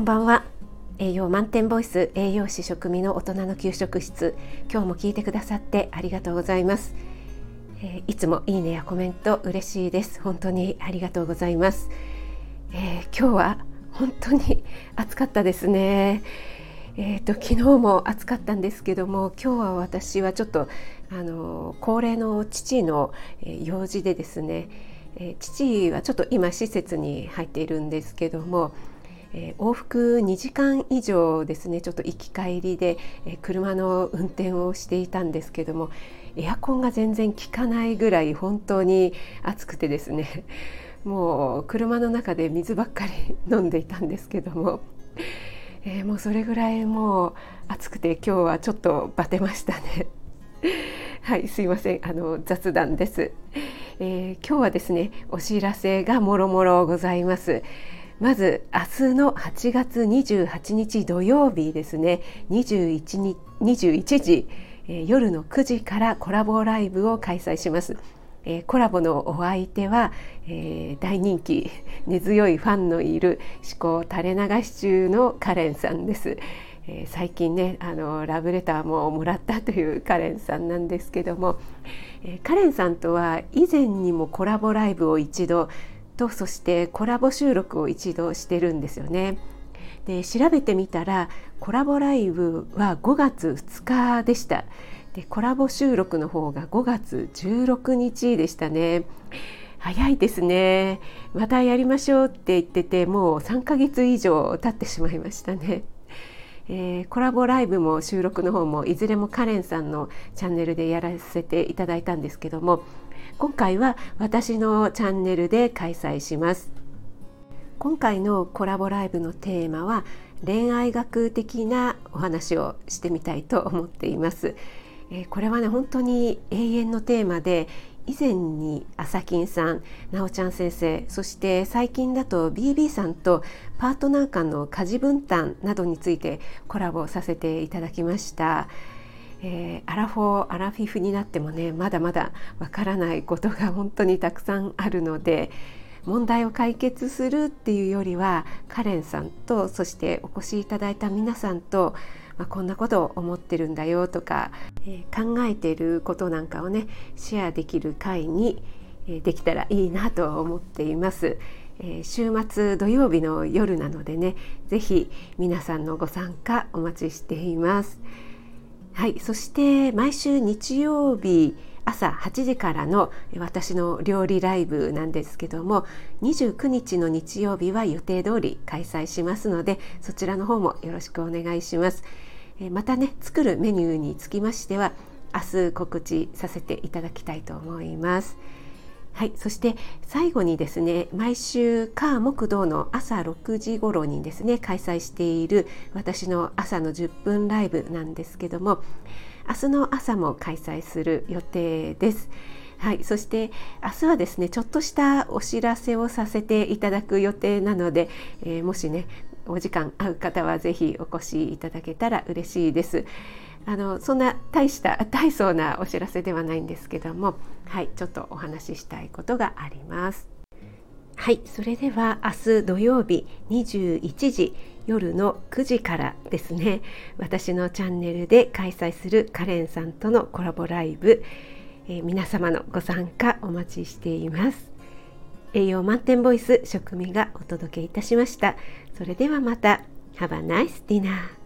こんばんは。栄養満点ボイス栄養士食味の大人の給食室。今日も聞いてくださってありがとうございます、えー、いつもいいねやコメント嬉しいです。本当にありがとうございます、えー、今日は本当に 暑かったですね。えーと、昨日も暑かったんですけども今日は私はちょっとあの高齢の父の、えー、用事でですね、えー、父はちょっと今施設に入っているんですけども、えー、往復2時間以上ですねちょっと行き帰りで、え車の運転をしていたんですけどもエアコンが全然効かないぐらい本当に暑くてですね もう車の中で水ばっかり飲んでいたんですけども。えー、もうそれぐらいもう暑くて今日はちょっとバテましたね はいすいませんあの雑談です、えー、今日はですねお知らせがもろもろございますまず明日の8月28日土曜日ですね。21日 ,21 時、えー、夜の9時からコラボライブを開催します。えー、コラボのお相手は、えー、大人気根強いファンのいる思考垂れ流し中のカレンさんです。えー、最近ねあのラブレターももらったというカレンさんなんですけども、えー、カレンさんとは以前にもコラボライブを一度とそしてコラボ収録を一度してるんですよね。で調べてみたらコラボライブは5月2日でした。でコラボ収録の方が5月16日でしたね早いですねまたやりましょうって言っててもう3ヶ月以上経ってしまいましたね、えー、コラボライブも収録の方もいずれもカレンさんのチャンネルでやらせていただいたんですけども今回は私のチャンネルで開催します今回のコラボライブのテーマは恋愛学的なお話をしてみたいと思っています。えー、これはね本当に永遠のテーマで以前に朝金さん、なおちゃん先生そして最近だと BB さんとパートナー間の家事分担などについてコラボさせていただきました。えー、アラフォーアラフィフになってもねまだまだわからないことが本当にたくさんあるので問題を解決するっていうよりはカレンさんとそしてお越しいただいた皆さんとまあ、こんなことを思ってるんだよとか、えー、考えていることなんかをねシェアできる会に、えー、できたらいいなと思っています。えー、週末土曜日の夜なのでね是非皆さんのご参加お待ちしています。はい、そして毎週日曜日朝8時からの私の料理ライブなんですけども29日の日曜日は予定通り開催しますのでそちらの方もよろしくお願いします。またね作るメニューにつきましては明日告知させていただきたいと思います。はい、そして最後にですね毎週火木道の朝6時頃にですね開催している私の朝の10分ライブなんですけども明日の朝も開催する予定です。はい、そして明日はですねちょっとしたお知らせをさせていただく予定なので、えー、もしねお時間合う方はぜひお越しいただけたら嬉しいです。あのそんな大した大層なお知らせではないんですけども、はい、ちょっとお話ししたいことがあります。はい、それでは明日土曜日21時夜の9時からですね私のチャンネルで開催するカレンさんとのコラボライブ、えー、皆様のご参加お待ちしています栄養満点ボイス食味がお届けいたしました。それではまた。Have a nice dinner